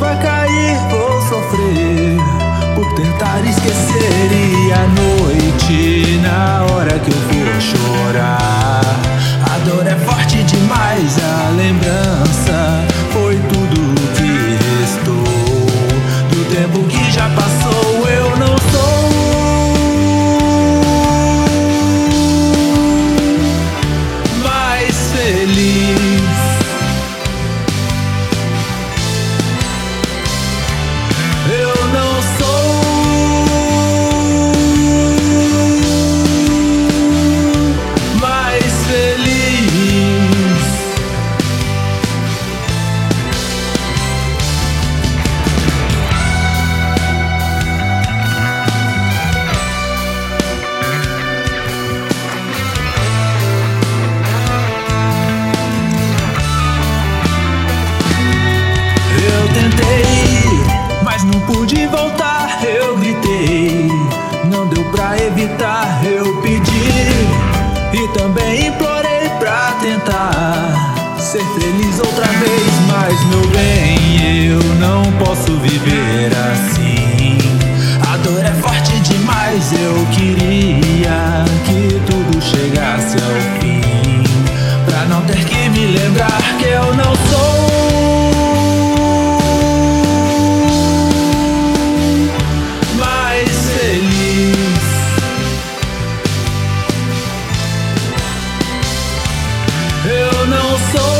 chuva cair, vou sofrer por tentar esquecer. E à noite, na hora que eu vou chorar, a dor é forte demais, a lembrança foi tudo que restou do tempo que já passou. Eu não sou tentei, mas não pude voltar. Eu gritei, não deu pra evitar. Eu pedi e também implorei pra tentar ser feliz outra vez. Mas, meu bem, eu não posso viver Eu não sou